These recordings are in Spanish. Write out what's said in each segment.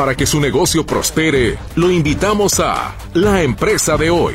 Para que su negocio prospere, lo invitamos a La Empresa de hoy.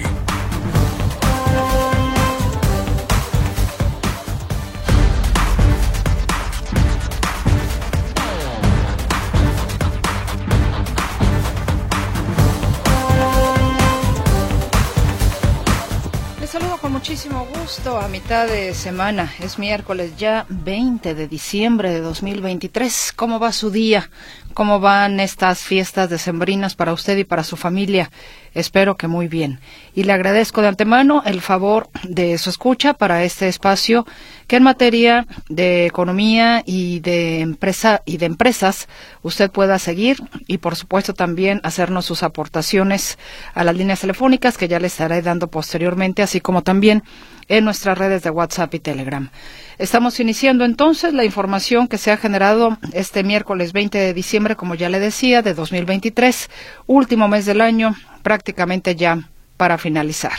Les saludo con muchísimo gusto a mitad de semana. Es miércoles ya 20 de diciembre de 2023. ¿Cómo va su día? ¿Cómo van estas fiestas decembrinas para usted y para su familia? Espero que muy bien. Y le agradezco de antemano el favor de su escucha para este espacio que en materia de economía y de empresa y de empresas usted pueda seguir y por supuesto también hacernos sus aportaciones a las líneas telefónicas que ya le estaré dando posteriormente, así como también en nuestras redes de WhatsApp y Telegram. Estamos iniciando entonces la información que se ha generado este miércoles 20 de diciembre, como ya le decía, de 2023, último mes del año, prácticamente ya para finalizar.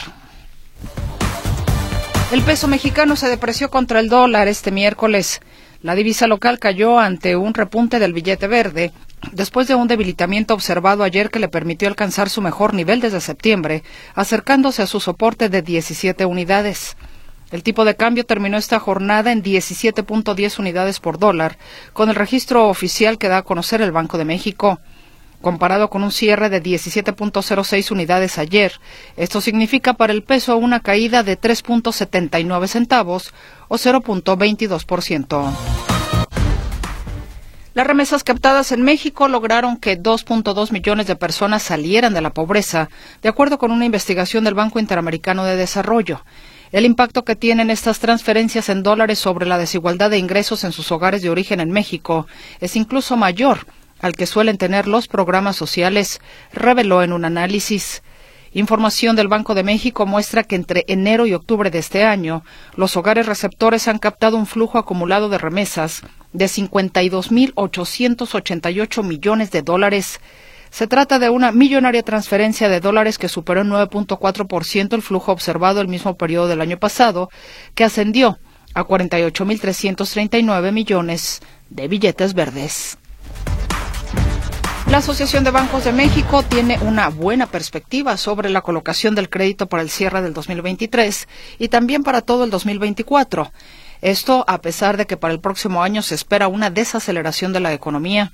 El peso mexicano se depreció contra el dólar este miércoles. La divisa local cayó ante un repunte del billete verde, después de un debilitamiento observado ayer que le permitió alcanzar su mejor nivel desde septiembre, acercándose a su soporte de 17 unidades. El tipo de cambio terminó esta jornada en 17.10 unidades por dólar, con el registro oficial que da a conocer el Banco de México. Comparado con un cierre de 17.06 unidades ayer, esto significa para el peso una caída de 3.79 centavos o 0.22%. Las remesas captadas en México lograron que 2.2 millones de personas salieran de la pobreza, de acuerdo con una investigación del Banco Interamericano de Desarrollo. El impacto que tienen estas transferencias en dólares sobre la desigualdad de ingresos en sus hogares de origen en México es incluso mayor al que suelen tener los programas sociales, reveló en un análisis. Información del Banco de México muestra que entre enero y octubre de este año, los hogares receptores han captado un flujo acumulado de remesas de 52.888 millones de dólares, se trata de una millonaria transferencia de dólares que superó en 9.4% el flujo observado el mismo periodo del año pasado, que ascendió a 48.339 millones de billetes verdes. La Asociación de Bancos de México tiene una buena perspectiva sobre la colocación del crédito para el cierre del 2023 y también para todo el 2024. Esto a pesar de que para el próximo año se espera una desaceleración de la economía.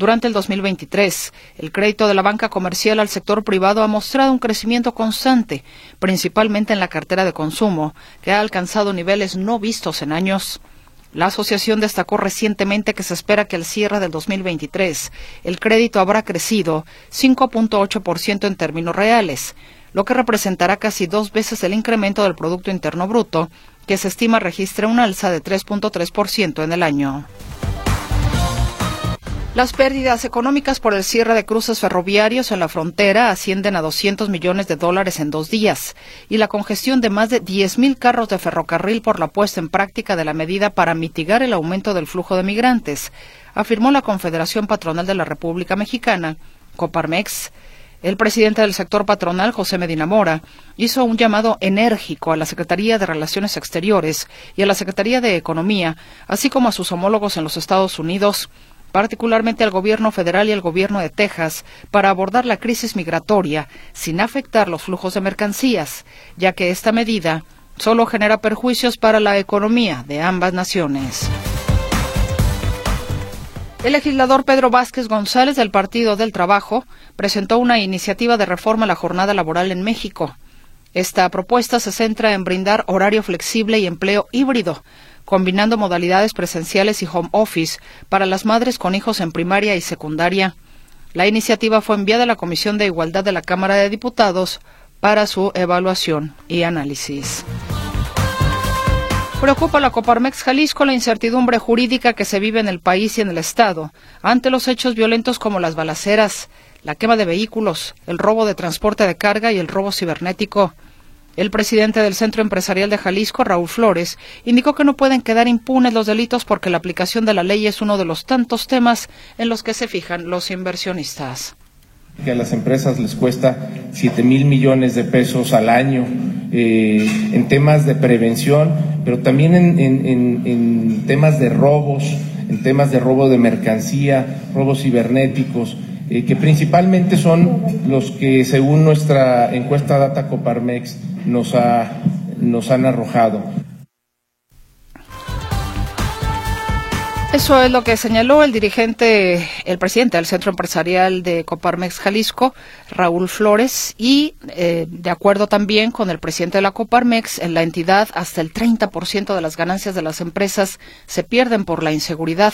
Durante el 2023, el crédito de la banca comercial al sector privado ha mostrado un crecimiento constante, principalmente en la cartera de consumo, que ha alcanzado niveles no vistos en años. La asociación destacó recientemente que se espera que al cierre del 2023 el crédito habrá crecido 5.8% en términos reales, lo que representará casi dos veces el incremento del Producto Interno Bruto, que se estima registre un alza de 3.3% en el año. Las pérdidas económicas por el cierre de cruces ferroviarios en la frontera ascienden a 200 millones de dólares en dos días y la congestión de más de 10.000 carros de ferrocarril por la puesta en práctica de la medida para mitigar el aumento del flujo de migrantes, afirmó la Confederación Patronal de la República Mexicana, Coparmex. El presidente del sector patronal, José Medina Mora, hizo un llamado enérgico a la Secretaría de Relaciones Exteriores y a la Secretaría de Economía, así como a sus homólogos en los Estados Unidos, particularmente al gobierno federal y al gobierno de Texas, para abordar la crisis migratoria sin afectar los flujos de mercancías, ya que esta medida solo genera perjuicios para la economía de ambas naciones. El legislador Pedro Vázquez González del Partido del Trabajo presentó una iniciativa de reforma a la jornada laboral en México. Esta propuesta se centra en brindar horario flexible y empleo híbrido, combinando modalidades presenciales y home office para las madres con hijos en primaria y secundaria. La iniciativa fue enviada a la Comisión de Igualdad de la Cámara de Diputados para su evaluación y análisis. Preocupa la Coparmex Jalisco la incertidumbre jurídica que se vive en el país y en el Estado ante los hechos violentos como las balaceras, la quema de vehículos, el robo de transporte de carga y el robo cibernético. El presidente del Centro Empresarial de Jalisco, Raúl Flores, indicó que no pueden quedar impunes los delitos porque la aplicación de la ley es uno de los tantos temas en los que se fijan los inversionistas. Que a las empresas les cuesta 7 mil millones de pesos al año eh, en temas de prevención, pero también en, temas de robos, en temas de robo de mercancía, robos cibernéticos, eh, que principalmente son los que según nuestra encuesta Data Coparmex nos, ha, nos han arrojado. Eso es lo que señaló el dirigente, el presidente del Centro Empresarial de Coparmex Jalisco, Raúl Flores, y eh, de acuerdo también con el presidente de la Coparmex, en la entidad hasta el 30% de las ganancias de las empresas se pierden por la inseguridad.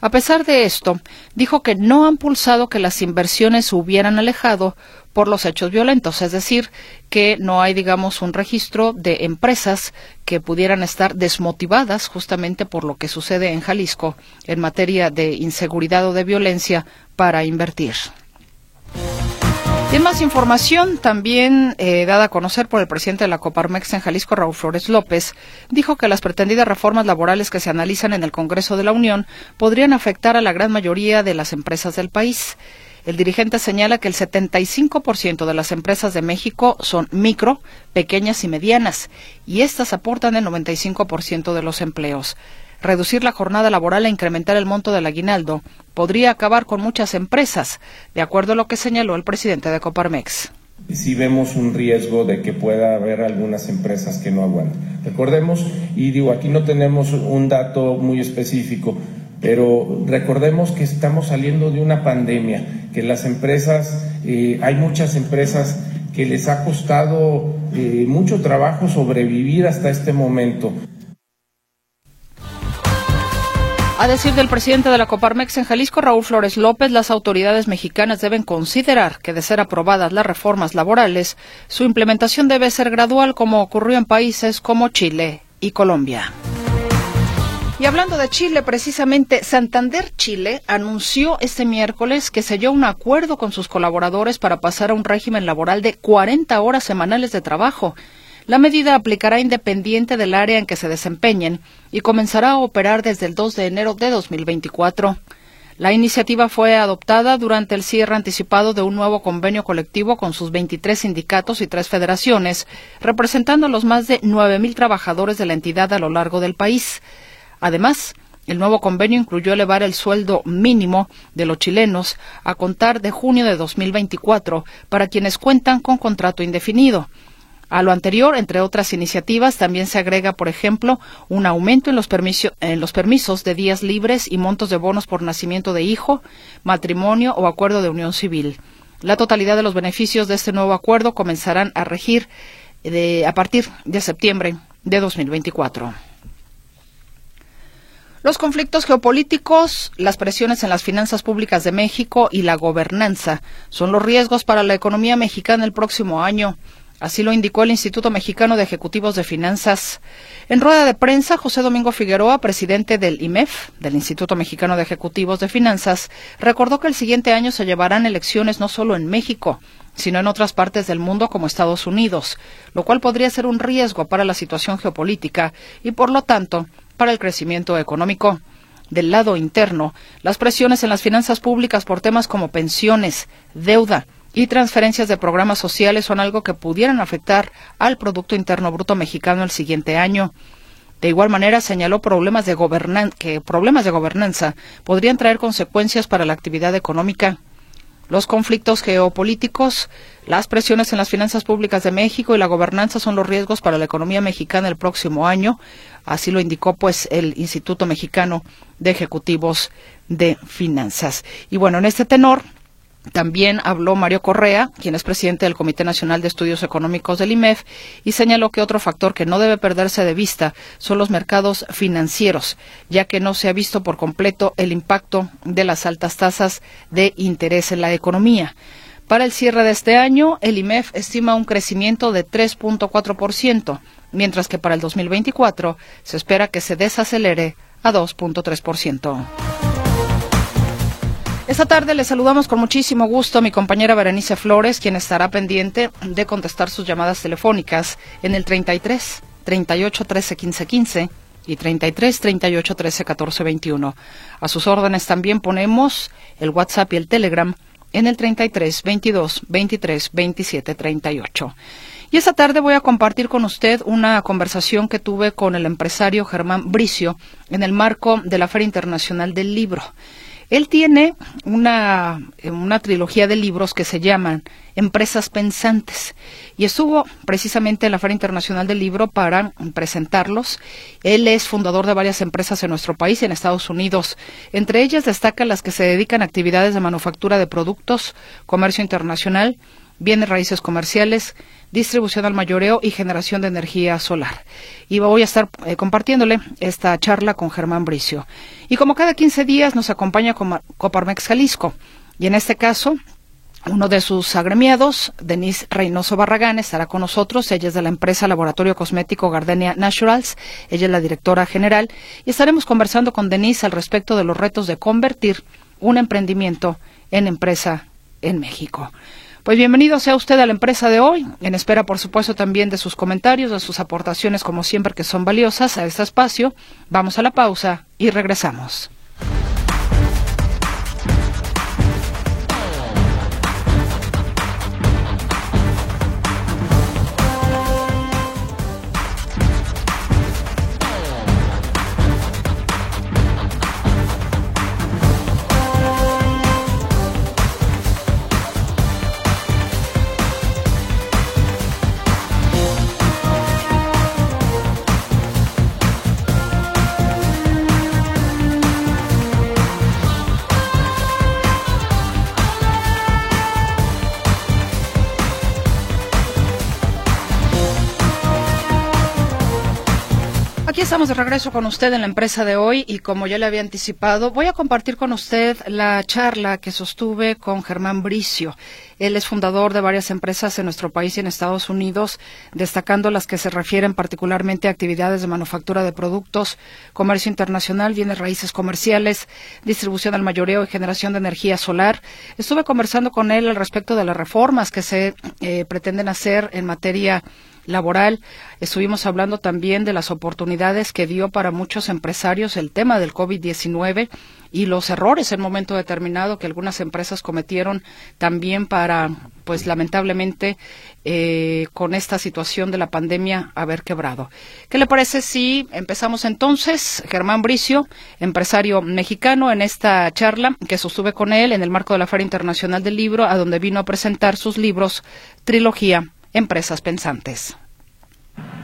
A pesar de esto, dijo que no han pulsado que las inversiones se hubieran alejado por los hechos violentos, es decir, que no hay, digamos, un registro de empresas que pudieran estar desmotivadas justamente por lo que sucede en Jalisco en materia de inseguridad o de violencia para invertir. En más información, también eh, dada a conocer por el presidente de la Coparmex en Jalisco, Raúl Flores López, dijo que las pretendidas reformas laborales que se analizan en el Congreso de la Unión podrían afectar a la gran mayoría de las empresas del país. El dirigente señala que el 75% de las empresas de México son micro, pequeñas y medianas, y estas aportan el 95% de los empleos. Reducir la jornada laboral e incrementar el monto del aguinaldo podría acabar con muchas empresas, de acuerdo a lo que señaló el presidente de Coparmex. Si vemos un riesgo de que pueda haber algunas empresas que no aguanten. Recordemos, y digo, aquí no tenemos un dato muy específico, pero recordemos que estamos saliendo de una pandemia, que las empresas, eh, hay muchas empresas que les ha costado eh, mucho trabajo sobrevivir hasta este momento. A decir del presidente de la Coparmex en Jalisco, Raúl Flores López, las autoridades mexicanas deben considerar que de ser aprobadas las reformas laborales, su implementación debe ser gradual como ocurrió en países como Chile y Colombia. Y hablando de Chile, precisamente, Santander Chile anunció este miércoles que selló un acuerdo con sus colaboradores para pasar a un régimen laboral de 40 horas semanales de trabajo. La medida aplicará independiente del área en que se desempeñen y comenzará a operar desde el 2 de enero de 2024. La iniciativa fue adoptada durante el cierre anticipado de un nuevo convenio colectivo con sus 23 sindicatos y tres federaciones, representando a los más de 9.000 trabajadores de la entidad a lo largo del país. Además, el nuevo convenio incluyó elevar el sueldo mínimo de los chilenos a contar de junio de 2024 para quienes cuentan con contrato indefinido. A lo anterior, entre otras iniciativas, también se agrega, por ejemplo, un aumento en los, permisos de días libres y montos de bonos por nacimiento de hijo, matrimonio o acuerdo de unión civil. La totalidad de los beneficios de este nuevo acuerdo comenzarán a regir a partir de septiembre de 2024. Los conflictos geopolíticos, las presiones en las finanzas públicas de México y la gobernanza son los riesgos para la economía mexicana el próximo año. Así lo indicó el Instituto Mexicano de Ejecutivos de Finanzas. En rueda de prensa, José Domingo Figueroa, presidente del IMEF, del Instituto Mexicano de Ejecutivos de Finanzas, recordó que el siguiente año se llevarán elecciones no solo en México, sino en otras partes del mundo como Estados Unidos, lo cual podría ser un riesgo para la situación geopolítica y, por lo tanto, para el crecimiento económico. Del lado interno, las presiones en las finanzas públicas por temas como pensiones, deuda y transferencias de programas sociales son algo que pudieran afectar al Producto Interno Bruto mexicano el siguiente año. De igual manera, señaló problemas de que problemas de gobernanza podrían traer consecuencias para la actividad económica los conflictos geopolíticos, las presiones en las finanzas públicas de México y la gobernanza son los riesgos para la economía mexicana el próximo año. Así lo indicó pues el Instituto Mexicano de Ejecutivos de Finanzas. Y bueno, en este tenor, también habló Mario Correa, quien es presidente del Comité Nacional de Estudios Económicos del IMEF, y señaló que otro factor que no debe perderse de vista son los mercados financieros, ya que no se ha visto por completo el impacto de las altas tasas de interés en la economía. Para el cierre de este año, el IMEF estima un crecimiento de 3.4%, mientras que para el 2024 se espera que se desacelere a 2.3%. Esta tarde le saludamos con muchísimo gusto a mi compañera Berenice Flores, quien estará pendiente de contestar sus llamadas telefónicas en el 33 38 13 15 15 y 33 38 13 14 21. A sus órdenes también ponemos el WhatsApp y el Telegram en el 33 22 23 27 38. Y esta tarde voy a compartir con usted una conversación que tuve con el empresario Germán Bricio en el marco de la Feria Internacional del Libro. Él tiene una, una trilogía de libros que se llaman Empresas Pensantes y estuvo precisamente en la Feria Internacional del Libro para presentarlos. Él es fundador de varias empresas en nuestro país y en Estados Unidos. Entre ellas destacan las que se dedican a actividades de manufactura de productos, comercio internacional, bienes raíces comerciales, distribución al mayoreo y generación de energía solar. Y voy a estar eh, compartiéndole esta charla con Germán Bricio. Y como cada 15 días nos acompaña Coparmex Jalisco. Y en este caso, uno de sus agremiados, Denise Reynoso Barragán, estará con nosotros. Ella es de la empresa Laboratorio Cosmético Gardenia Naturals. Ella es la directora general. Y estaremos conversando con Denise al respecto de los retos de convertir un emprendimiento en empresa en México. Pues bienvenido sea usted a la empresa de hoy, en espera por supuesto también de sus comentarios, de sus aportaciones como siempre que son valiosas a este espacio. Vamos a la pausa y regresamos. Estamos de regreso con usted en la empresa de hoy y como ya le había anticipado, voy a compartir con usted la charla que sostuve con Germán Bricio. Él es fundador de varias empresas en nuestro país y en Estados Unidos, destacando las que se refieren particularmente a actividades de manufactura de productos, comercio internacional, bienes raíces comerciales, distribución al mayoreo y generación de energía solar. Estuve conversando con él al respecto de las reformas que se eh, pretenden hacer en materia laboral. Estuvimos hablando también de las oportunidades que dio para muchos empresarios el tema del COVID-19 y los errores en momento determinado que algunas empresas cometieron también para, pues lamentablemente, eh, con esta situación de la pandemia haber quebrado. ¿Qué le parece si empezamos entonces? Germán Bricio, empresario mexicano, en esta charla que sostuve con él en el marco de la Feria Internacional del Libro, a donde vino a presentar sus libros Trilogía empresas pensantes.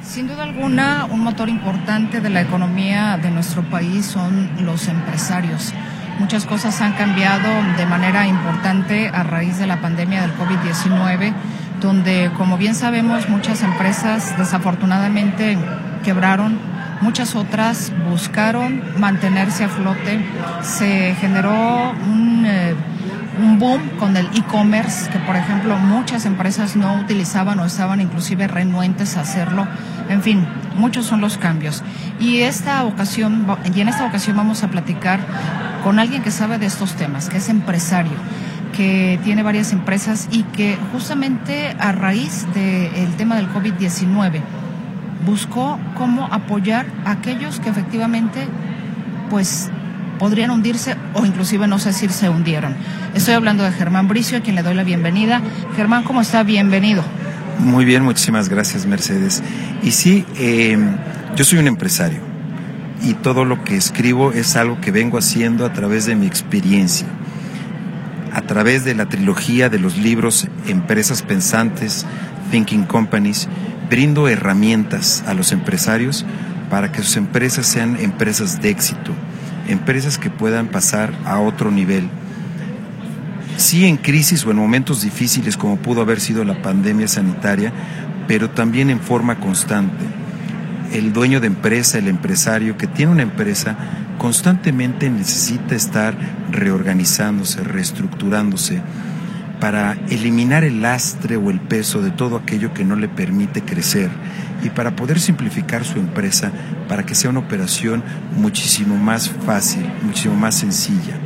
Sin duda alguna, un motor importante de la economía de nuestro país son los empresarios. Muchas cosas han cambiado de manera importante a raíz de la pandemia del COVID-19, donde, como bien sabemos, muchas empresas desafortunadamente quebraron, muchas otras buscaron mantenerse a flote. Se generó un... Eh, un boom con el e-commerce, que por ejemplo muchas empresas no utilizaban o estaban inclusive renuentes a hacerlo. En fin, muchos son los cambios. Y esta ocasión, y en esta ocasión vamos a platicar con alguien que sabe de estos temas, que es empresario que tiene varias empresas y que justamente a raíz del tema del COVID-19 buscó cómo apoyar a aquellos que efectivamente pues podrían hundirse o inclusive no sé si se hundieron. Estoy hablando de Germán Bricio, a quien le doy la bienvenida. Germán, ¿cómo está? Bienvenido. Muy bien, muchísimas gracias, Mercedes. Y sí, em, yo soy un empresario y todo lo que escribo es algo que vengo haciendo a través de mi experiencia. A través de la trilogía de los libros Empresas Pensantes, Thinking Companies, brindo herramientas a los empresarios para que sus empresas sean empresas de éxito, empresas que puedan pasar a otro nivel. Sí en crisis o en momentos difíciles como pudo haber sido la pandemia sanitaria, pero también en forma constante. El dueño de empresa, el empresario que tiene una empresa, constantemente necesita estar reorganizándose, reestructurándose para eliminar el lastre o el peso de todo aquello que no le permite crecer y para poder simplificar su empresa para que sea una operación muchísimo más fácil, muchísimo más sencilla.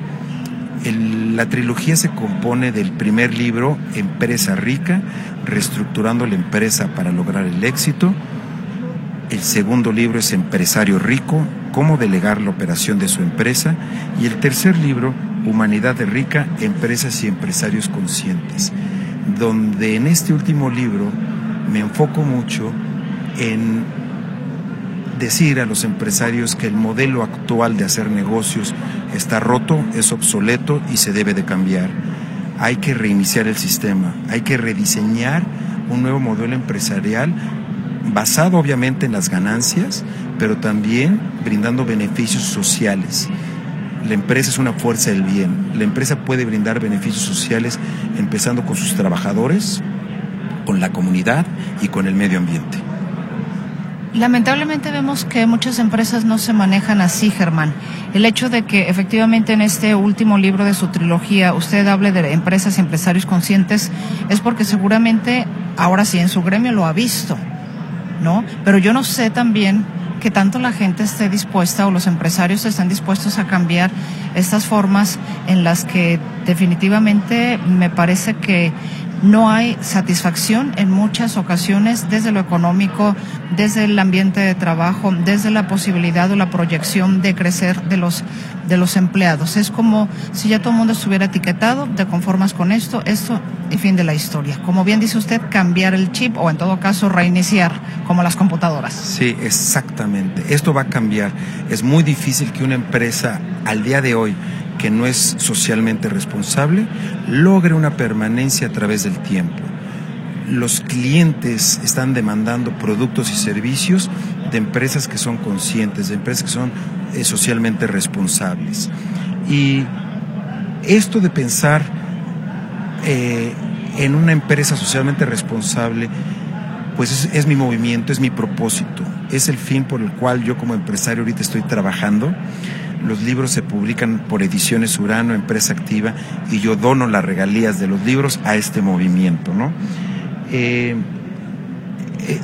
la trilogía se compone del primer libro, Empresa Rica, reestructurando la empresa para lograr el éxito. El segundo libro es Empresario Rico, cómo delegar la operación de su empresa. Y el tercer libro, Humanidad de Rica, Empresas y Empresarios Conscientes, donde en este último libro me enfoco mucho en decir a los empresarios que el modelo actual de hacer negocios está roto, es obsoleto y se debe de cambiar. Hay que reiniciar el sistema, hay que rediseñar un nuevo modelo empresarial basado obviamente en las ganancias, pero también brindando beneficios sociales. La empresa es una fuerza del bien. La empresa puede brindar beneficios sociales empezando con sus trabajadores, con la comunidad y con el medio ambiente. Lamentablemente vemos que muchas empresas no se manejan así, Germán. El hecho de que efectivamente en este último libro de su trilogía usted hable de empresas y empresarios conscientes es porque seguramente ahora sí en su gremio lo ha visto, ¿no? Pero yo no sé también que tanto la gente esté dispuesta o los empresarios estén dispuestos a cambiar estas formas en las que definitivamente me parece que no hay satisfacción en muchas ocasiones desde lo económico, desde el ambiente de trabajo, desde la posibilidad o la proyección de crecer de los de los empleados. Es como si ya todo el mundo estuviera etiquetado, te conformas con esto, esto y fin de la historia. Como bien dice usted, cambiar el chip o en todo caso reiniciar como las computadoras. Sí, exactamente. Esto va a cambiar. Es muy difícil que una empresa al día de hoy que no es socialmente responsable logre una permanencia a través del tiempo. Los clientes están demandando productos y servicios de empresas que son conscientes, de empresas que son eh, socialmente responsables. Y esto de pensar eh, en una empresa socialmente responsable, pues es, es mi movimiento, es mi propósito, es el fin por el cual yo como empresario ahorita estoy trabajando los libros se publican por Ediciones Urano, empresa activa, y yo dono las regalías de los libros a este movimiento, ¿no? Eh, eh,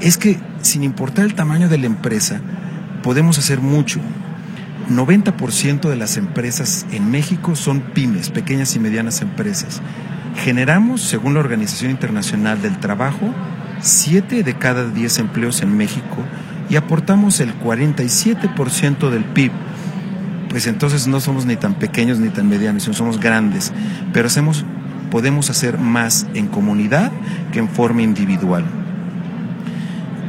es que sin importar el tamaño de la empresa, podemos hacer mucho. 90% de las empresas en México son pymes, pequeñas y medianas empresas. Generamos, según la Organización Internacional del Trabajo, 7 de cada 10 empleos en México y aportamos el 47% del PIB pues entonces no somos ni tan pequeños ni tan medianos, somos grandes, pero hacemos, podemos hacer más en comunidad que en forma individual.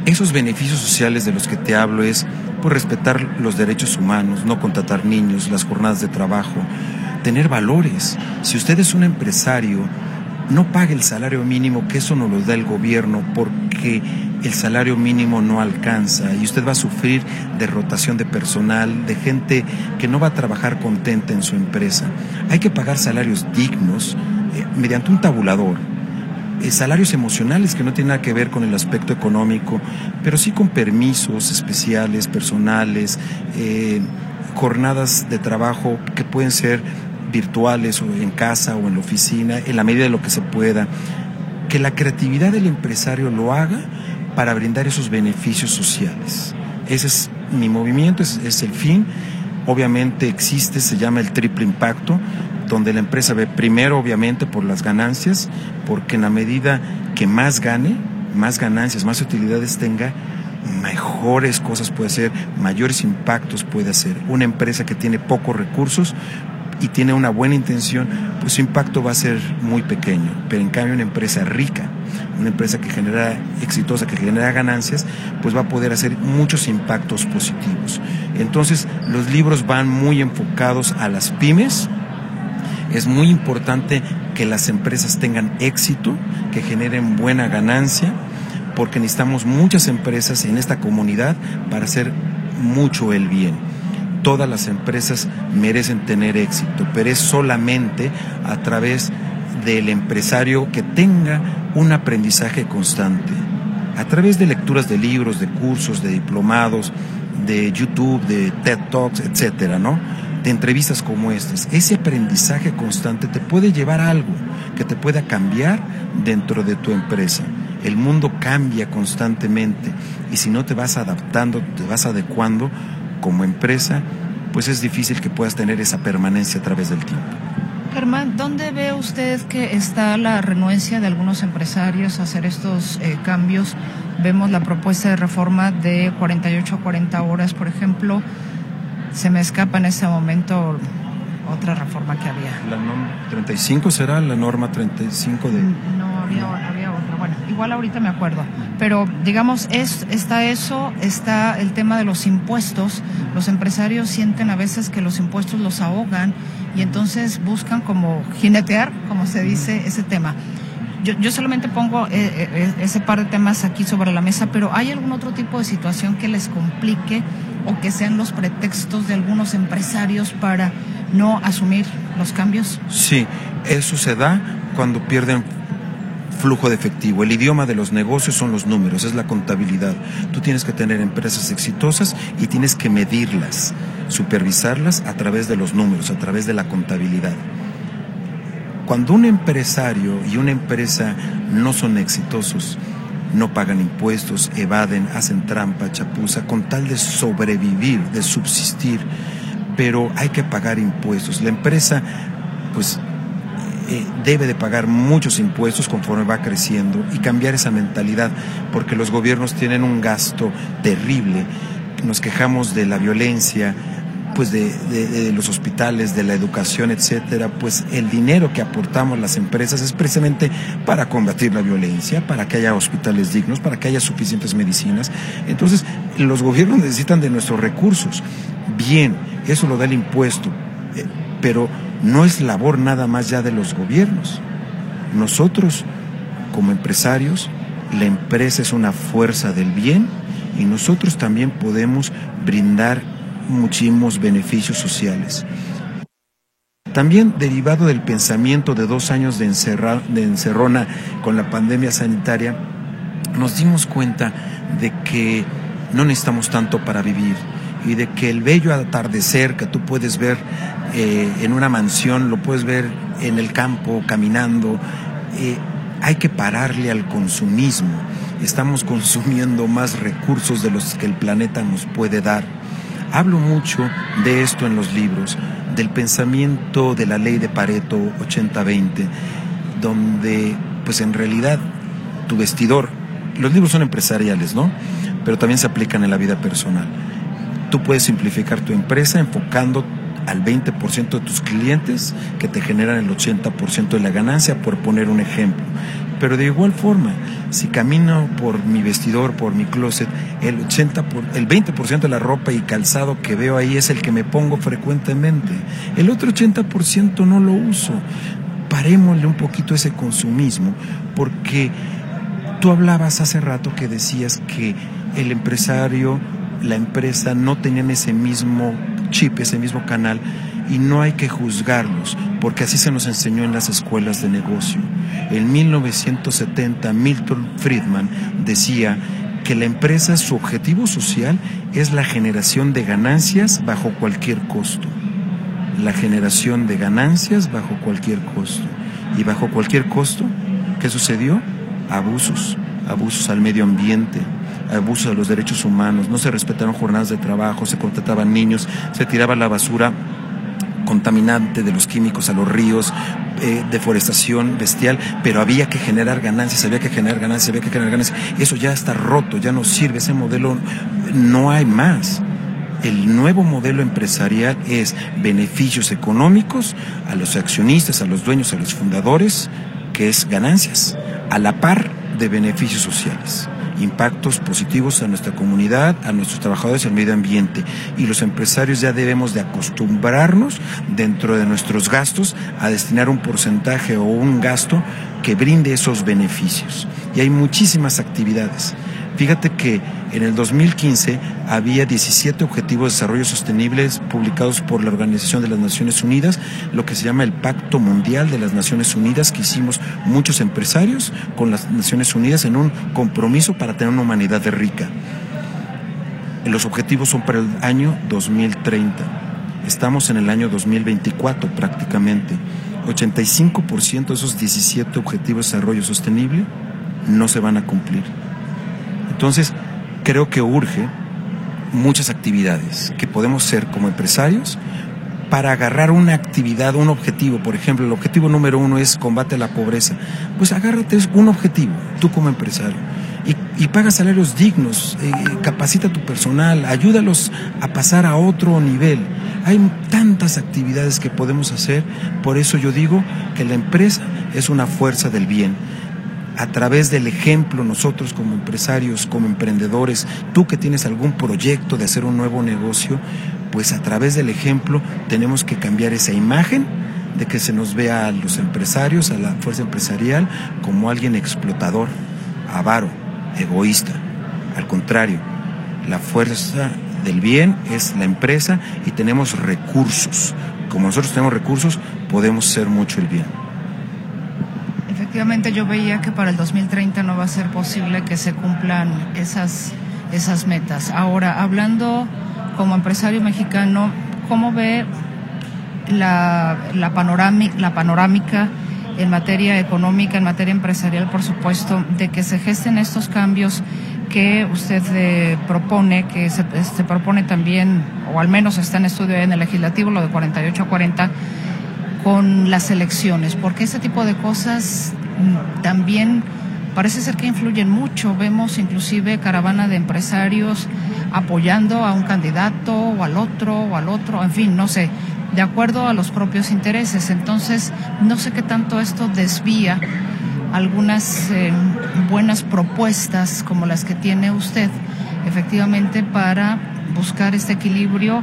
Esos beneficios sociales de los que te hablo es por respetar los derechos humanos, no contratar niños, las jornadas de trabajo, tener valores. Si usted es un empresario, no pague el salario mínimo, que eso no lo da el gobierno, porque el salario mínimo no alcanza y usted va a sufrir de rotación de personal, de gente que no va a trabajar contenta en su empresa. Hay que pagar salarios dignos eh, mediante un tabulador. Eh, salarios emocionales que no tienen nada que ver con el aspecto económico, pero sí con permisos especiales, personales, eh, jornadas de trabajo que pueden ser virtuales o en casa o en la oficina, en la medida de lo que se pueda. Que la creatividad del empresario lo haga para brindar esos beneficios sociales. Ese es mi movimiento, es, es el fin. Obviamente existe, se llama el triple impacto, donde la empresa ve primero, obviamente, por las ganancias, porque en la medida que más gane, más ganancias, más utilidades tenga, mejores cosas puede hacer, mayores impactos puede hacer. Una empresa que tiene pocos recursos y tiene una buena intención, pues su impacto va a ser muy pequeño. Pero en cambio una empresa rica, una empresa que genera exitosa, que genera ganancias, pues va a poder hacer muchos impactos positivos. Entonces los libros van muy enfocados a las pymes. Es muy importante que las empresas tengan éxito, que generen buena ganancia, porque necesitamos muchas empresas en esta comunidad para hacer mucho el bien todas las empresas merecen tener éxito, pero es solamente a través del empresario que tenga un aprendizaje constante, a través de lecturas de libros, de cursos, de diplomados, de YouTube, de TED Talks, etcétera, ¿no? De entrevistas como estas. Ese aprendizaje constante te puede llevar a algo que te pueda cambiar dentro de tu empresa. El mundo cambia constantemente y si no te vas adaptando, te vas adecuando, como empresa, pues es difícil que puedas tener esa permanencia a través del tiempo. Germán, ¿dónde ve usted que está la renuencia de algunos empresarios a hacer estos eh, cambios? Vemos la propuesta de reforma de 48 a 40 horas, por ejemplo. Se me escapa en este momento otra reforma que había. ¿La norma 35 será la norma 35 de...? No, había, había otra. Bueno, igual ahorita me acuerdo, pero digamos, es, está eso, está el tema de los impuestos. Los empresarios sienten a veces que los impuestos los ahogan y entonces buscan como jinetear, como se dice, ese tema. Yo, yo solamente pongo eh, eh, ese par de temas aquí sobre la mesa, pero ¿hay algún otro tipo de situación que les complique o que sean los pretextos de algunos empresarios para no asumir los cambios? Sí, eso se da cuando pierden flujo de efectivo. El idioma de los negocios son los números, es la contabilidad. Tú tienes que tener empresas exitosas y tienes que medirlas, supervisarlas a través de los números, a través de la contabilidad. Cuando un empresario y una empresa no son exitosos, no pagan impuestos, evaden, hacen trampa, chapuza, con tal de sobrevivir, de subsistir, pero hay que pagar impuestos. La empresa, pues, eh, debe de pagar muchos impuestos conforme va creciendo y cambiar esa mentalidad, porque los gobiernos tienen un gasto terrible. Nos quejamos de la violencia, pues de, los hospitales, de la educación, etcétera, pues el dinero que aportamos las empresas es precisamente para combatir la violencia, para que haya hospitales dignos, para que haya suficientes medicinas. Entonces, los gobiernos necesitan de nuestros recursos. Bien, eso lo da el impuesto, eh, pero no es labor nada más ya de los gobiernos. Nosotros, como empresarios, la empresa es una fuerza del bien y nosotros también podemos brindar muchísimos beneficios sociales. También derivado del pensamiento de dos años de, de encerrona con la pandemia sanitaria, nos dimos cuenta de que no necesitamos tanto para vivir y de que el bello atardecer que tú puedes ver eh, en una mansión, lo puedes ver en el campo, caminando, eh, hay que pararle al consumismo. Estamos consumiendo más recursos de los que el planeta nos puede dar Hablo mucho de esto en los libros, del pensamiento de la ley de Pareto 80-20, donde pues en realidad tu vestidor, los libros son empresariales, ¿no? Pero también se aplican en la vida personal. Tú puedes simplificar tu empresa enfocando al 20% de tus clientes que te generan el 80% de la ganancia, por poner un ejemplo. Pero de igual forma, si camino por mi vestidor, por mi closet, el 80 por, el 20% de la ropa y calzado que veo ahí es el que me pongo frecuentemente. El otro 80% no lo uso. Parémosle un poquito ese consumismo, porque tú hablabas hace rato que decías que el empresario, la empresa no tenían ese mismo chip, ese mismo canal y no hay que juzgarlos, porque así se nos enseñó en las escuelas de negocio. En 1970, Milton Friedman decía que la empresa, su objetivo social es la generación de ganancias bajo cualquier costo. La generación de ganancias bajo cualquier costo. Y bajo cualquier costo, ¿qué sucedió? Abusos, abusos al medio ambiente, abusos a los derechos humanos, no se respetaron jornadas de trabajo, se contrataban niños, se tiraba la basura contaminante de los químicos a los ríos, eh, deforestación bestial, pero había que generar ganancias, había que generar ganancias, había que generar ganancias. Eso ya está roto, ya no sirve, ese modelo no hay más. El nuevo modelo empresarial es beneficios económicos a los accionistas, a los dueños, a los fundadores, que es ganancias, a la par de beneficios sociales impactos positivos a nuestra comunidad, a nuestros trabajadores y al medio ambiente. Y los empresarios ya debemos de acostumbrarnos dentro de nuestros gastos a destinar un porcentaje o un gasto que brinde esos beneficios. Y hay muchísimas actividades. Fíjate que en el 2015 había 17 Objetivos de Desarrollo Sostenibles publicados por la Organización de las Naciones Unidas, lo que se llama el Pacto Mundial de las Naciones Unidas, que hicimos muchos empresarios con las Naciones Unidas en un compromiso para tener una humanidad rica. Los objetivos son para el año 2030. Estamos en el año 2024 prácticamente. 85% de esos 17 Objetivos de Desarrollo Sostenible no se van a cumplir. Entonces, creo que urge muchas actividades que podemos ser como empresarios para agarrar una actividad, un objetivo. Por ejemplo, el objetivo número uno es combate a la pobreza. Pues agárrate un objetivo, tú como empresario. Y, paga salarios dignos, eh, capacita a tu personal, ayúdalos a pasar a otro nivel. Hay tantas actividades que podemos hacer, por eso yo digo que la empresa es una fuerza del bien a través del ejemplo nosotros como empresarios, como emprendedores, tú que tienes algún proyecto de hacer un nuevo negocio, pues a través del ejemplo tenemos que cambiar esa imagen de que se nos vea a los empresarios, a la fuerza empresarial, como alguien explotador, avaro, egoísta. Al contrario, la fuerza del bien es la empresa y tenemos recursos. Como nosotros tenemos recursos, podemos hacer mucho el bien. Efectivamente, yo veía que para el 2030 no va a ser posible que se cumplan esas, esas metas. Ahora, hablando como empresario mexicano, ¿cómo ve la, la, panorámica, la panorámica en materia económica, en materia empresarial, por supuesto, de que se gesten estos cambios que usted eh, propone, que se, se, propone también, o al menos está en estudio en el legislativo, lo de 48 a 40, con las elecciones, porque ese tipo de cosas también parece ser que influyen mucho. Vemos inclusive caravana de empresarios apoyando a un candidato o al otro o al otro, en fin, no sé de acuerdo a los propios intereses. Entonces, no sé qué tanto esto desvía algunas eh, buenas propuestas como las que tiene usted, efectivamente, para buscar este equilibrio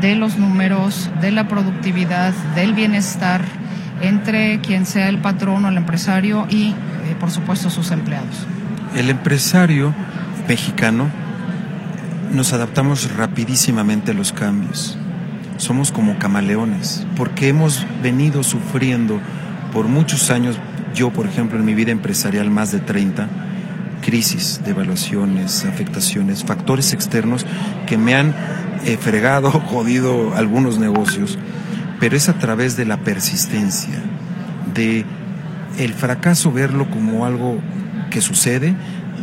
de los números, de la productividad, del bienestar entre quien sea el patrón o el empresario y, eh, por supuesto, sus empleados. El empresario mexicano nos adaptamos rapidísimamente a los cambios somos como camaleones, porque hemos venido sufriendo por muchos años, yo por ejemplo en mi vida empresarial más de 30, crisis, devaluaciones, afectaciones, factores externos que me han eh, fregado, jodido algunos negocios, pero es a través de la persistencia, de el fracaso verlo como algo que sucede,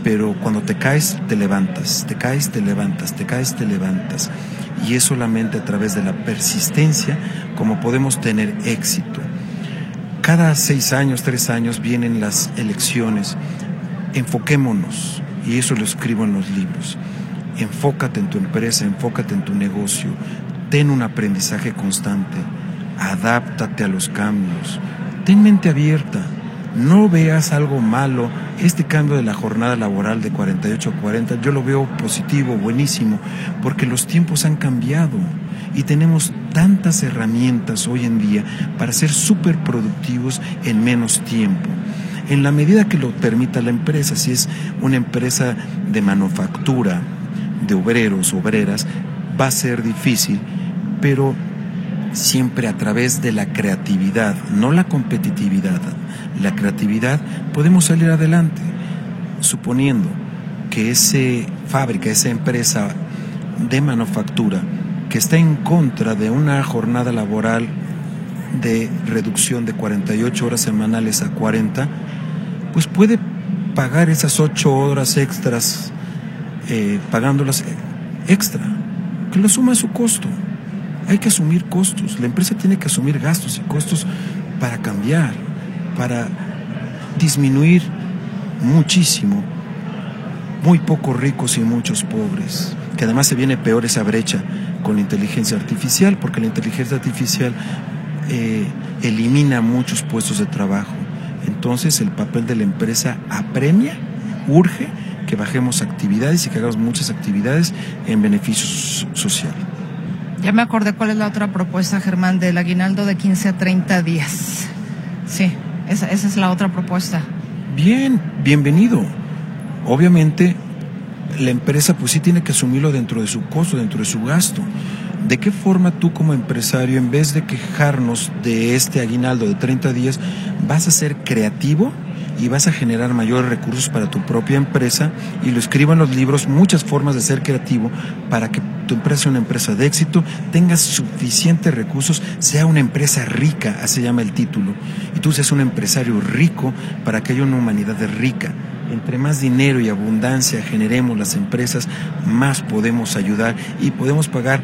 pero cuando te caes te levantas, te caes te levantas, te caes te levantas y es solamente a través de la persistencia como podemos tener éxito. Cada seis años, tres años vienen las elecciones. Enfoquémonos, y eso lo escribo en los libros. Enfócate en tu empresa, enfócate en tu negocio, ten un aprendizaje constante, adáptate a los cambios, ten mente abierta no veas algo malo. Este cambio de la jornada laboral de 48 a 40 yo lo veo positivo, buenísimo, porque los tiempos han cambiado y tenemos tantas herramientas hoy en día para ser súper productivos en menos tiempo. En la medida que lo permita la empresa, si es una empresa de manufactura, de obreros, obreras, va a ser difícil, pero siempre a través de la creatividad, no la competitividad, la creatividad, podemos salir adelante, suponiendo que esa fábrica, esa empresa de manufactura que está en contra de una jornada laboral de reducción de 48 horas semanales a 40, pues puede pagar esas 8 horas extras, eh, pagándolas extra, que lo suma a su costo. Hay que asumir costos, la empresa tiene que asumir gastos y costos para cambiar para disminuir muchísimo, muy pocos ricos y muchos pobres, que además se viene peor esa brecha con la inteligencia artificial, porque la inteligencia artificial eh, elimina muchos puestos de trabajo. Entonces el papel de la empresa apremia, urge que bajemos actividades y que hagamos muchas actividades en beneficio social. Ya me acordé cuál es la otra propuesta, Germán, del aguinaldo de 15 a 30 días. Sí. Esa, es la otra propuesta. Bien, bienvenido. Obviamente, la empresa pues sí tiene que asumirlo dentro de su costo, dentro de su gasto. ¿De qué forma tú como empresario, en vez de quejarnos de este aguinaldo de 30 días, vas a ser creativo y vas a generar mayores recursos para tu propia empresa? Y lo escribo en los libros, muchas formas de ser creativo para que tu empresa sea una empresa de éxito, tengas suficientes recursos, sea una empresa rica, así se llama el título, y tú seas un empresario rico para que haya una humanidad rica. Entre más dinero y abundancia generemos las empresas, más podemos ayudar y podemos pagar,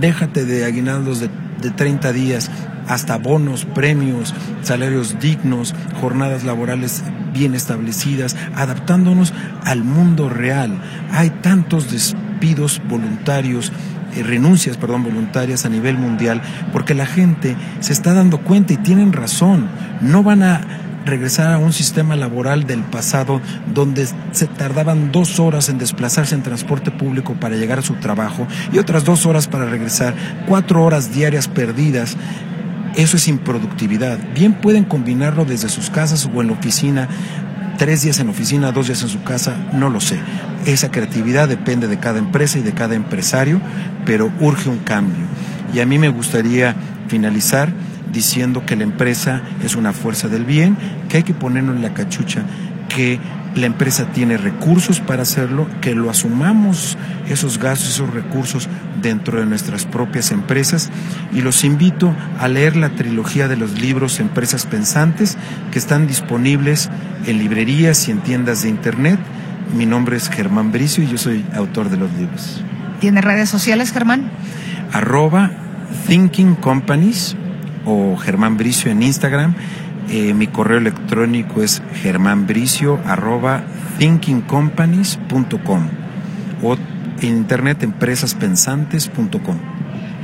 déjate de aguinaldos de, de 30 días, hasta bonos, premios, salarios dignos, jornadas laborales bien establecidas, adaptándonos al mundo real. Hay tantos despidos voluntarios, eh, renuncias, perdón, voluntarias a nivel mundial, porque la gente se está dando cuenta y tienen razón. No van a regresar a un sistema laboral del pasado donde se tardaban dos horas en desplazarse en transporte público para llegar a su trabajo y otras dos horas para regresar, cuatro horas diarias perdidas. Eso es improductividad. Bien pueden combinarlo desde sus casas o en la oficina, tres días en oficina, dos días en su casa, no lo sé. Esa creatividad depende de cada empresa y de cada empresario, pero urge un cambio. Y a mí me gustaría finalizar diciendo que la empresa es una fuerza del bien, que hay que ponernos en la cachucha, que la empresa tiene recursos para hacerlo, que lo asumamos esos gastos, esos recursos dentro de nuestras propias empresas y los invito a leer la trilogía de los libros Empresas Pensantes que están disponibles en librerías y en tiendas de internet. Mi nombre es Germán Bricio y yo soy autor de los libros. ¿Tiene redes sociales, Germán? Arroba Thinking Companies o Germán Bricio en Instagram. Eh, mi correo electrónico es germánbricio arroba thinkingcompanies.com o en internet empresaspensantes.com.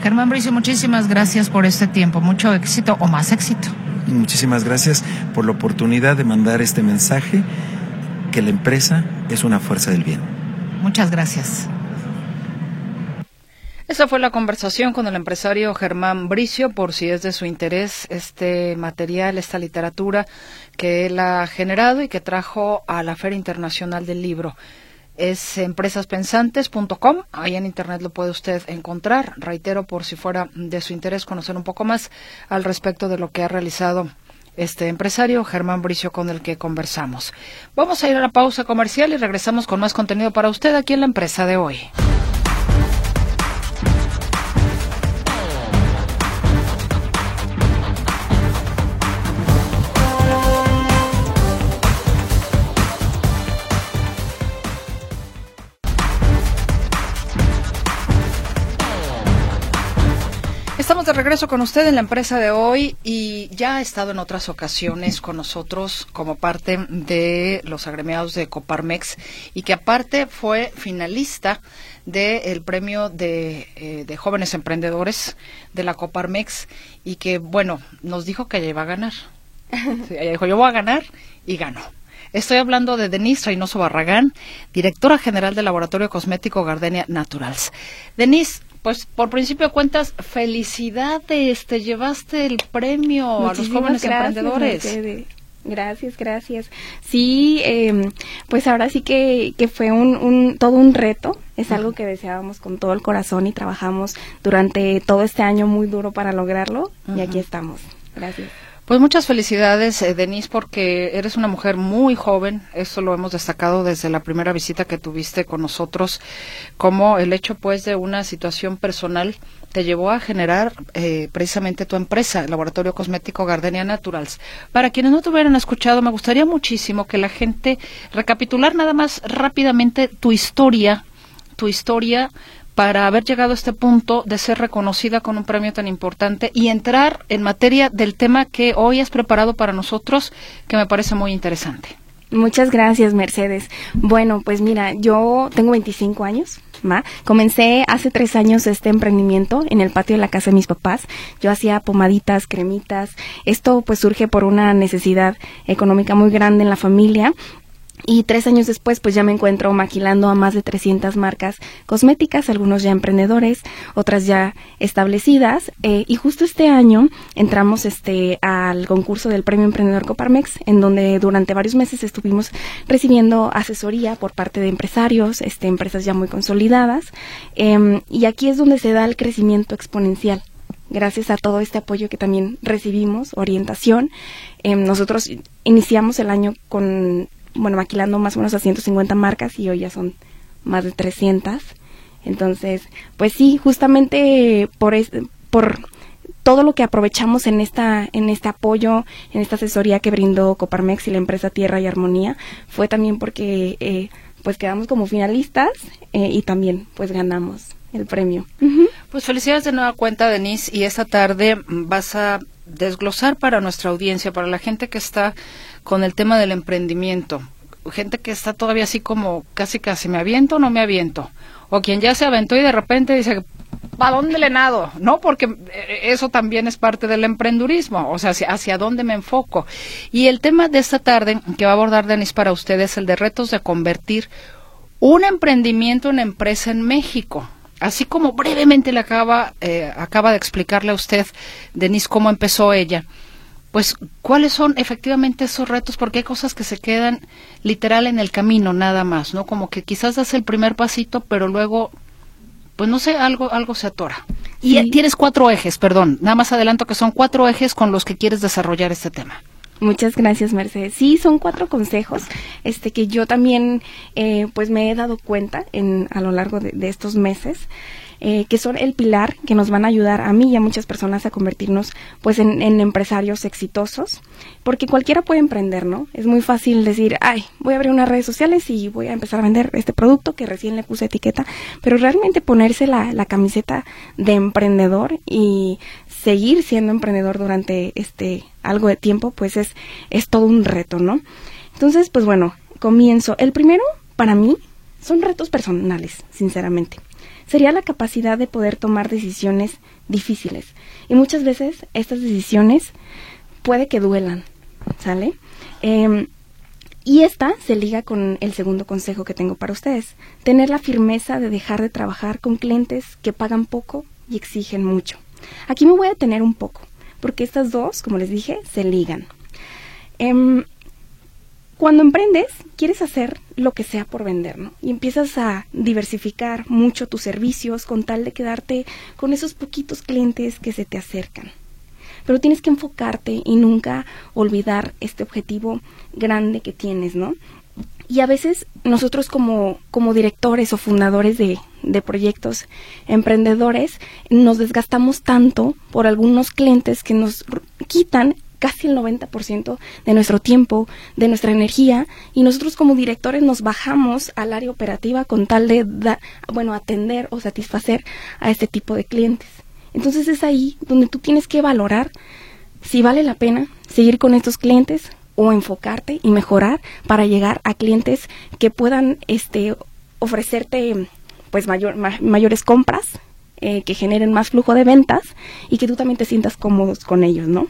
Germán Bricio, muchísimas gracias por este tiempo. Mucho éxito o más éxito. muchísimas gracias por la oportunidad de mandar este mensaje que la empresa es una fuerza del bien. Muchas gracias. Esa fue la conversación con el empresario Germán Bricio, por si es de su interés este material, esta literatura que él ha generado y que trajo a la Feria Internacional del Libro. Es empresaspensantes.com, ahí en internet lo puede usted encontrar. Reitero, por si fuera de su interés conocer un poco más al respecto de lo que ha realizado este empresario Germán Bricio con el que conversamos. Vamos a ir a la pausa comercial y regresamos con más contenido para usted aquí en la empresa de hoy. Estamos de regreso con usted en la empresa de hoy y ya ha estado en otras ocasiones con nosotros como parte de los agremiados de Coparmex y que aparte fue finalista del premio de, eh, de, jóvenes emprendedores de la Coparmex y que, bueno, nos dijo que ella iba a ganar. ella dijo, yo voy a ganar y ganó. Estoy hablando de Denise Reynoso Barragán, directora general del Laboratorio Cosmético Gardenia Naturals. Denise, pues por principio de cuentas, felicidades, te llevaste el premio a los jóvenes emprendedores. Gracias, gracias. Sí, eh, pues ahora sí que, que fue un, un, todo un reto. Es algo que deseábamos con todo el corazón y trabajamos durante todo este año muy duro para lograrlo y aquí estamos. Gracias. Pues muchas felicidades, eh, Denise, porque eres una mujer muy joven. Eso lo hemos destacado desde la primera visita que tuviste con nosotros, como el hecho, pues, de una situación personal te llevó a generar eh, precisamente tu empresa, el Laboratorio Cosmético Gardenia Naturals. Para quienes no te hubieran escuchado, me gustaría muchísimo que la gente recapitular nada más rápidamente tu historia, tu historia para haber llegado a este punto de ser reconocida con un premio tan importante y entrar en materia del tema que hoy has preparado para nosotros, que me parece muy interesante. Muchas gracias, Mercedes. Bueno, pues mira, yo tengo 25 años. ¿ma? Comencé hace tres años este emprendimiento en el patio de la casa de mis papás. Yo hacía pomaditas, cremitas. Esto pues surge por una necesidad económica muy grande en la familia y tres años después, pues ya me encuentro maquilando a más de 300 marcas cosméticas, algunos ya emprendedores, otras ya establecidas. Eh, y justo este año entramos este, al concurso del Premio Emprendedor Coparmex, en donde durante varios meses estuvimos recibiendo asesoría por parte de empresarios, este, empresas ya muy consolidadas. Em, y aquí es donde se da el crecimiento exponencial gracias a todo este apoyo que también recibimos, orientación. Em, nosotros iniciamos el año con bueno, maquilando más o menos a 150 marcas y hoy ya son más de 300. Entonces, pues sí, justamente por, por todo lo que aprovechamos en esta en este apoyo, en esta asesoría que brindó Coparmex y la empresa Tierra y Armonía, fue también porque eh, pues quedamos como finalistas eh, y también pues ganamos el premio. Pues felicidades de nueva cuenta, Denise, y esta tarde vas a desglosar para nuestra audiencia, para la gente que está con el tema del emprendimiento. Gente que está todavía así como casi casi me aviento o no me aviento. O quien ya se aventó y de repente dice, ¿para dónde le nado? ¿No? Porque eh, eso también es parte del emprendurismo, o sea, hacia, dónde me enfoco. Y el tema de esta tarde que va a abordar Denis para ustedes, el de retos de convertir un emprendimiento en empresa en México. Así como brevemente le acaba, eh, acaba de explicarle a usted, Denis, cómo empezó ella pues cuáles son efectivamente esos retos, porque hay cosas que se quedan literal en el camino nada más, ¿no? Como que quizás das el primer pasito, pero luego, pues no sé, algo, algo se atora. Y tienes cuatro ejes, perdón, nada más adelanto que son cuatro ejes con los que quieres desarrollar este tema. Muchas gracias, Mercedes. Sí, son cuatro consejos, este que yo también, eh, pues me he dado cuenta en a lo largo de estos meses. Eh, que son el pilar que nos van a ayudar a mí y a muchas personas a convertirnos pues en, empresarios exitosos, porque cualquiera puede emprender, ¿no? Es muy fácil decir, ay, voy a abrir unas redes sociales y voy a empezar a vender este producto que recién le puse etiqueta, pero realmente ponerse la, la camiseta de emprendedor y seguir siendo emprendedor durante este algo de tiempo, pues es, es todo un reto, ¿no? Entonces, pues bueno, comienzo. El primero, para mí, son retos personales, sinceramente sería la capacidad de poder tomar decisiones difíciles. Y muchas veces estas decisiones puede que duelan, ¿sale? Em, y esta se liga con el segundo consejo que tengo para ustedes, tener la firmeza de dejar de trabajar con clientes que pagan poco y exigen mucho. Aquí me voy a detener un poco, porque estas dos, como les dije, se ligan. Em, cuando emprendes, quieres hacer lo que sea por vender, ¿no? Y empiezas a diversificar mucho tus servicios con tal de quedarte con esos poquitos clientes que se te acercan. Pero tienes que enfocarte y nunca olvidar este objetivo grande que tienes, ¿no? Y a veces nosotros como, como directores o fundadores de, de proyectos emprendedores nos desgastamos tanto por algunos clientes que nos quitan casi el 90% de nuestro tiempo, de nuestra energía, y nosotros como directores nos bajamos al área operativa con tal de, bueno, atender o satisfacer a este tipo de clientes. Entonces es ahí donde tú tienes que valorar si vale la pena seguir con estos clientes o enfocarte y mejorar para llegar a clientes que puedan este, ofrecerte pues mayor, mayores compras, eh, que generen más flujo de ventas y que tú también te sientas cómodos con ellos, ¿no?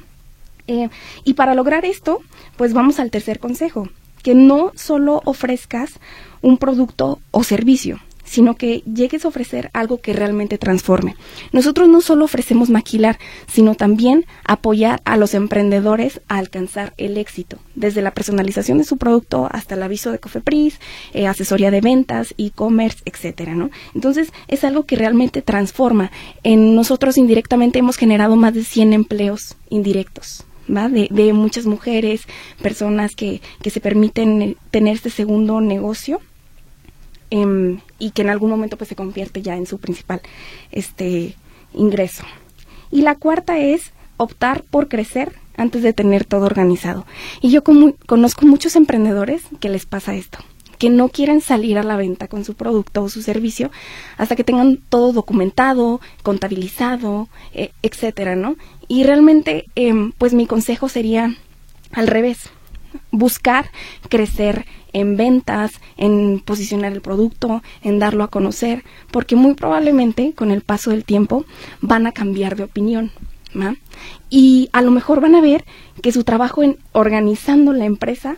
Eh, y para lograr esto, pues vamos al tercer consejo, que no solo ofrezcas un producto o servicio, sino que llegues a ofrecer algo que realmente transforme. Nosotros no solo ofrecemos maquilar, sino también apoyar a los emprendedores a alcanzar el éxito, desde la personalización de su producto hasta el aviso de Cofepris, eh, asesoría de ventas, e-commerce, etcétera, ¿no? Entonces, es algo que realmente transforma. En nosotros indirectamente hemos generado más de 100 empleos indirectos. De, muchas mujeres, personas que, que se permiten eh, tener este segundo negocio em, y que en algún momento pues se convierte ya en su principal este ingreso. Y la cuarta es optar por crecer antes de tener todo organizado. Y yo conozco muchos emprendedores que les pasa esto que no quieren salir a la venta con su producto o su servicio hasta que tengan todo documentado, contabilizado, eh, etcétera, ¿no? Y realmente, em, pues mi consejo sería al revés, buscar crecer en ventas, en posicionar el producto, en darlo a conocer, porque muy probablemente con el paso del tiempo van a cambiar de opinión. Y a lo mejor van a ver que su trabajo en organizando la empresa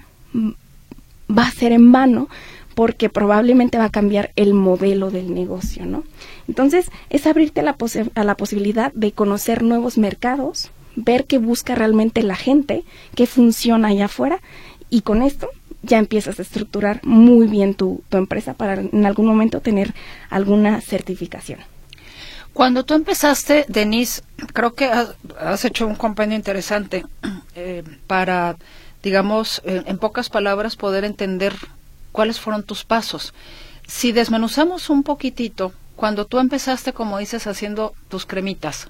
va a ser en vano porque probablemente va a cambiar el modelo del negocio, ¿no? Entonces, es abrirte a la, a la posibilidad de conocer nuevos mercados, ver qué busca realmente la gente, qué funciona allá afuera, y con esto ya empiezas a estructurar muy bien tu, empresa para en algún momento tener alguna certificación. Cuando tú empezaste, Denise, creo que has, hecho un compendio interesante eh, para digamos, en pocas palabras, poder entender cuáles fueron tus pasos. Si desmenuzamos un poquitito, cuando tú empezaste, como dices, haciendo tus cremitas,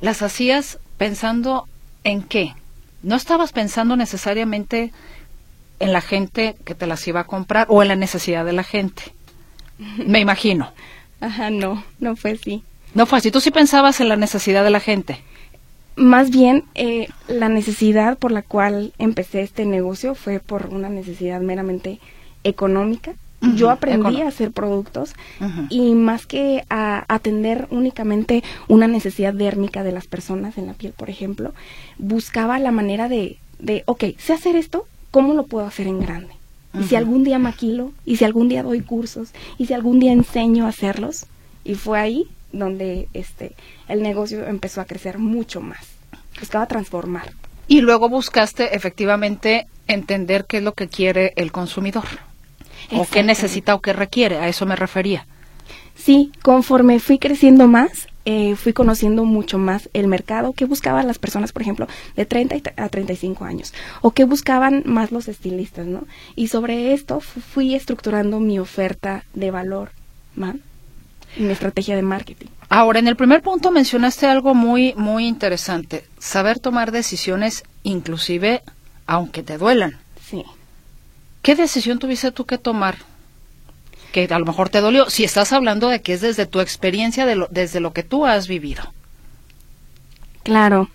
¿las hacías pensando en qué? No estabas pensando necesariamente en la gente que te las iba a comprar o en la necesidad de la gente. Me imagino. Ajá, no, no fue así. No fue así. Tú sí pensabas en la necesidad de la gente. Más bien, eh, la necesidad por la cual empecé este negocio fue por una necesidad meramente económica yo aprendí a hacer productos y más que a atender únicamente una necesidad dérmica de las personas en la piel, por ejemplo, buscaba la manera de, de ok, sé hacer esto, ¿cómo lo puedo hacer en grande? Y si algún día maquilo, y si algún día doy cursos, y si algún día enseño a hacerlos. Y fue ahí donde este el negocio empezó a crecer mucho más. Buscaba transformar. Y luego buscaste efectivamente entender qué es lo que quiere el consumidor o qué necesita o qué requiere, a eso me refería. Sí, conforme fui creciendo más, eh, fui conociendo mucho más el mercado, qué buscaban las personas, por ejemplo, de 30 a 35 años, o qué buscaban más los estilistas, ¿no? Y sobre esto fui estructurando mi oferta de valor, ¿man? Mi estrategia de marketing. Ahora, en el primer punto mencionaste algo muy, muy interesante, saber tomar decisiones inclusive aunque te duelan. Sí. ¿Qué decisión tuviste tú que tomar? Que a lo mejor te dolió, si estás hablando de que es desde tu experiencia, de desde lo que tú has vivido. Claro.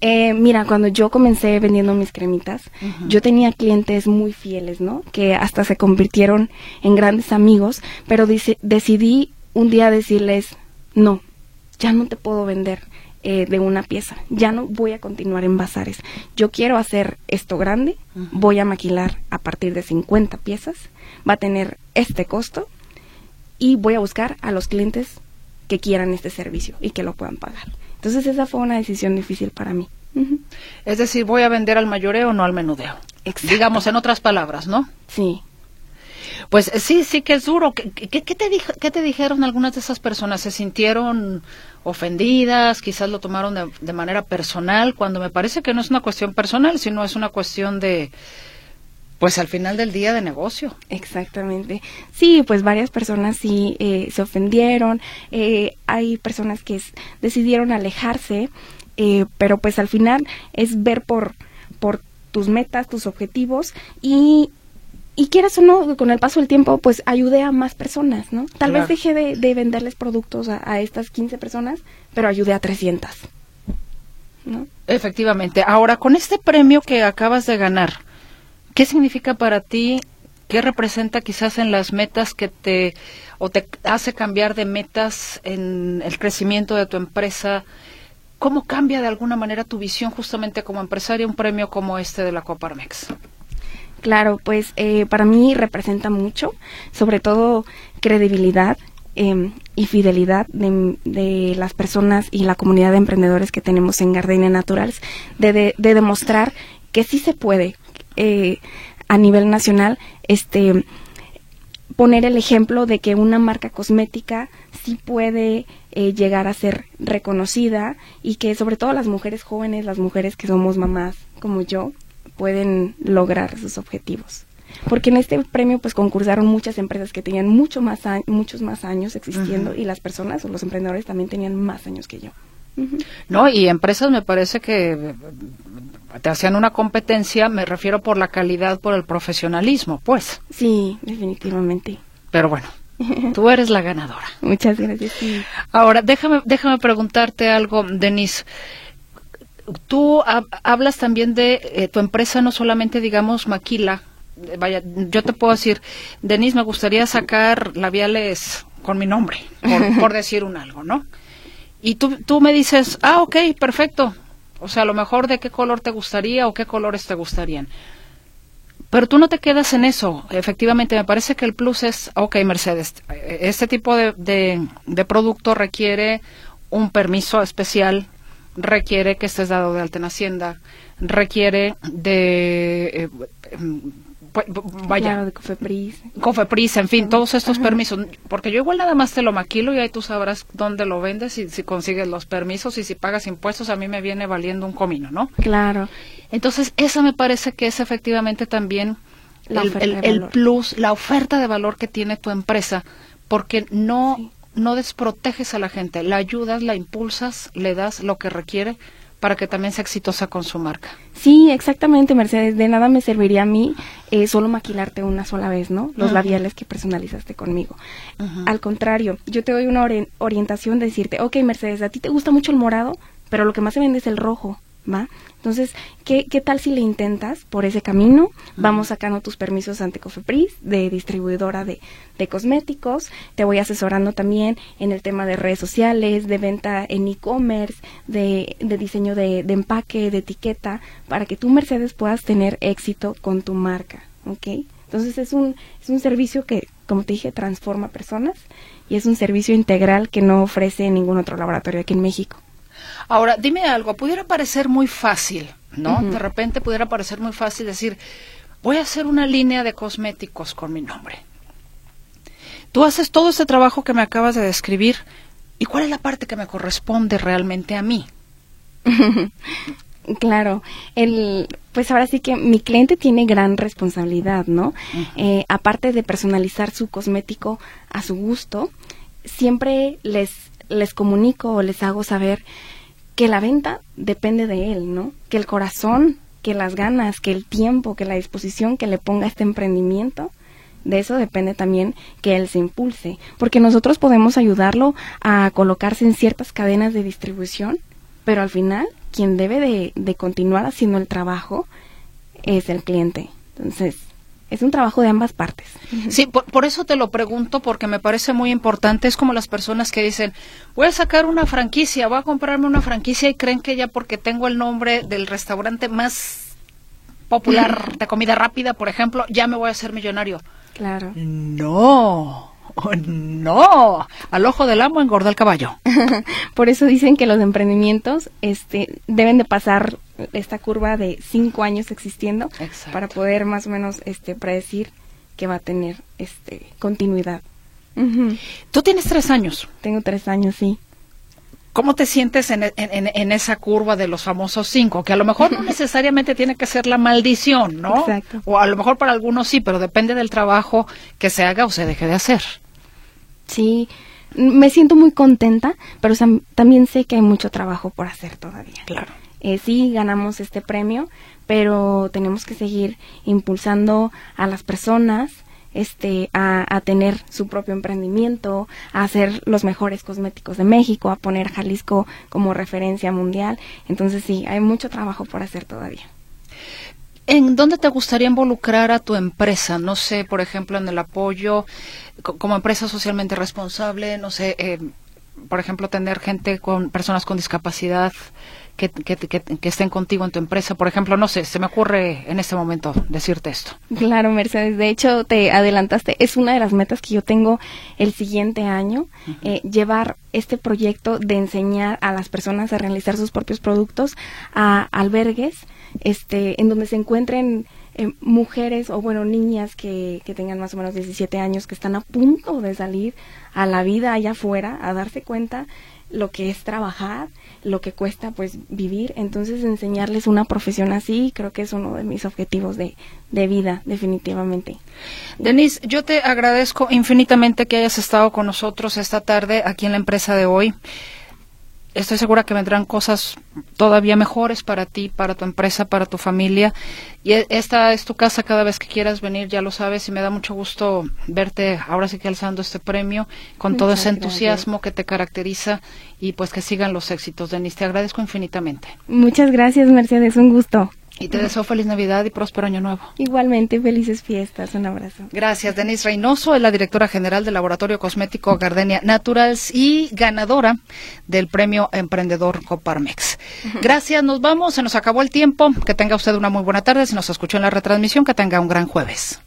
Eh, mira, cuando yo comencé vendiendo mis cremitas, yo tenía clientes muy fieles, ¿no? Que hasta se convirtieron en grandes amigos, pero decidí un día decirles, no, ya no te puedo vender. Eh, de una pieza. Ya no voy a continuar en bazares. Yo quiero hacer esto grande, voy a maquilar a partir de 50 piezas, va a tener este costo y voy a buscar a los clientes que quieran este servicio y que lo puedan pagar. Entonces esa fue una decisión difícil para mí. Es decir, voy a vender al mayoreo, no al menudeo. Digamos en otras palabras, ¿no? Sí. Pues eh, sí, sí que es duro. ¿Qué, te, ¿Qué te dijeron algunas de esas personas? ¿Se sintieron ofendidas? Quizás lo tomaron de, de manera personal, cuando me parece que no es una cuestión personal, sino es una cuestión de, pues al final del día de negocio. Exactamente. Sí, pues varias personas sí eh, se ofendieron. Eh, hay personas que decidieron alejarse, eh, pero pues al final es ver por, por tus metas, tus objetivos y y quieras o no, con el paso del tiempo, pues ayudé a más personas, ¿no? Tal vez dejé de, venderles productos a, estas 15 personas, pero ayudé a 300. ¿no? Efectivamente. Ahora, con este premio que acabas de ganar, ¿qué significa para ti? ¿Qué representa quizás en las metas que te o te hace cambiar de metas en el crecimiento de tu empresa? ¿Cómo cambia de alguna manera tu visión justamente como empresaria un premio como este de la Coparmex? Claro, pues eh, para mí representa mucho, sobre todo credibilidad em, y fidelidad de, las personas y la comunidad de emprendedores que tenemos en Gardenia Naturals, de, demostrar que sí se puede eh, a nivel nacional este poner el ejemplo de que una marca cosmética sí puede eh, llegar a ser reconocida y que sobre todo las mujeres jóvenes, las mujeres que somos mamás como yo, pueden lograr sus objetivos. Porque en este premio pues concursaron muchas empresas que tenían mucho más muchos más años existiendo y las personas o los emprendedores también tenían más años que yo. No, y empresas me parece que te hacían una competencia, me refiero por la calidad, por el profesionalismo, pues. Sí, definitivamente. Pero bueno, tú eres la ganadora. Muchas gracias. Ahora, déjame, déjame preguntarte algo, Denise tú hablas también de eh, tu empresa, no solamente, digamos, maquila. Vaya, yo te puedo decir, Denise, me gustaría sacar labiales con mi nombre, por, decir un algo, ¿no? Y tú, tú me dices, ah, ok, perfecto. O sea, a lo mejor de qué color te gustaría o qué colores te gustarían. Pero tú no te quedas en eso. Efectivamente, me parece que el plus es, ok, Mercedes, este tipo de, de producto requiere un permiso especial requiere que estés dado de alta en Hacienda, requiere de... Eh, em, vaya, de Cofepris. Cofepris, en fin, todos estos permisos. Porque yo igual nada más te lo maquilo y ahí tú sabrás dónde lo vendes y si consigues los permisos y si pagas impuestos, a mí me viene valiendo un comino, ¿no? Claro. Entonces, eso me parece que es efectivamente también el, plus, la oferta de valor que tiene tu empresa, porque no no desproteges a la gente, la ayudas, la impulsas, le das lo que requiere para que también sea exitosa con su marca. Sí, exactamente, Mercedes. De nada me serviría a mí eh, solo maquilarte una sola vez, ¿no? Los labiales que personalizaste conmigo. Al contrario, yo te doy una orientación de decirte, ok, Mercedes, a ti te gusta mucho el morado, pero lo que más se vende es el rojo. ¿Va? Entonces, ¿qué, ¿qué tal si le intentas por ese camino? Vamos sacando tus permisos ante Cofepris de distribuidora de, de cosméticos. Te voy asesorando también en el tema de redes sociales, de venta en e-commerce, de, de diseño de, de empaque, de etiqueta, para que tú, Mercedes, puedas tener éxito con tu marca, ¿ok? Entonces es un, es un servicio que, como te dije, transforma personas y es un servicio integral que no ofrece ningún otro laboratorio aquí en México. Ahora, dime algo, pudiera parecer muy fácil, ¿no? De repente pudiera parecer muy fácil decir, voy a hacer una línea de cosméticos con mi nombre. Tú haces todo este trabajo que me acabas de describir, ¿y cuál es la parte que me corresponde realmente a mí? Claro, el, pues ahora sí que mi cliente tiene gran responsabilidad, ¿no? Eh, aparte de personalizar su cosmético a su gusto, siempre les, les comunico o les hago saber que la venta depende de él, ¿no? Que el corazón, que las ganas, que el tiempo, que la disposición que le ponga este emprendimiento, de eso depende también que él se impulse, porque nosotros podemos ayudarlo a colocarse en ciertas cadenas de distribución, pero al final quien debe de, de continuar haciendo el trabajo es el cliente. Entonces, es un trabajo de ambas partes. Sí, por, por, eso te lo pregunto, porque me parece muy importante. Es como las personas que dicen, voy a sacar una franquicia, voy a comprarme una franquicia y creen que ya porque tengo el nombre del restaurante más popular de comida rápida, por ejemplo, ya me voy a hacer millonario. Claro. No. Oh, no, al ojo del amo engorda el caballo. Por eso dicen que los emprendimientos este, deben de pasar esta curva de cinco años existiendo Exacto. para poder más o menos este, predecir que va a tener este, continuidad. Tú tienes tres años. Tengo tres años, sí. ¿Cómo te sientes en, en, en, esa curva de los famosos cinco? Que a lo mejor no necesariamente tiene que ser la maldición, ¿no? Exacto. O a lo mejor para algunos sí, pero depende del trabajo que se haga o se deje de hacer. Sí, me siento muy contenta, pero también sé que hay mucho trabajo por hacer todavía. Claro. Eh, sí, ganamos este premio, pero tenemos que seguir impulsando a las personas este, a, tener su propio emprendimiento, a hacer los mejores cosméticos de México, a poner Jalisco como referencia mundial. Entonces sí, hay mucho trabajo por hacer todavía. ¿En dónde te gustaría involucrar a tu empresa? No sé, por ejemplo, en el apoyo co- como empresa socialmente responsable, no sé, eh, por ejemplo, tener gente con personas con discapacidad que, que, que, que estén contigo en tu empresa. Por ejemplo, no sé, se me ocurre en este momento decirte esto. Claro, Mercedes. De hecho, te adelantaste. Es una de las metas que yo tengo el siguiente año, eh, llevar este proyecto de enseñar a las personas a realizar sus propios productos a albergues, este, en donde se encuentren eh, mujeres o bueno niñas que, que tengan más o menos 17 años que están a punto de salir a la vida allá afuera, a darse cuenta lo que es trabajar, lo que cuesta pues vivir, entonces enseñarles una profesión así creo que es uno de mis objetivos de, de vida, definitivamente. Denise, yo te agradezco infinitamente que hayas estado con nosotros esta tarde aquí en la empresa de hoy. Estoy segura que vendrán cosas todavía mejores para ti, para tu empresa, para tu familia. Y e- esta es tu casa cada vez que quieras venir, ya lo sabes, y me da mucho gusto verte ahora sí que alzando este premio con todo ese gracias. entusiasmo que te caracteriza y pues que sigan los éxitos, Denise. Te agradezco infinitamente. Muchas gracias, Mercedes, un gusto. Y te deseo feliz Navidad y próspero año nuevo. Igualmente, felices fiestas, un abrazo. Gracias, Denise Reynoso, es la directora general del Laboratorio Cosmético Gardenia Naturals y ganadora del premio Emprendedor Coparmex. Gracias, nos vamos, se nos acabó el tiempo. Que tenga usted una muy buena tarde. Si nos escuchó en la retransmisión, que tenga un gran jueves.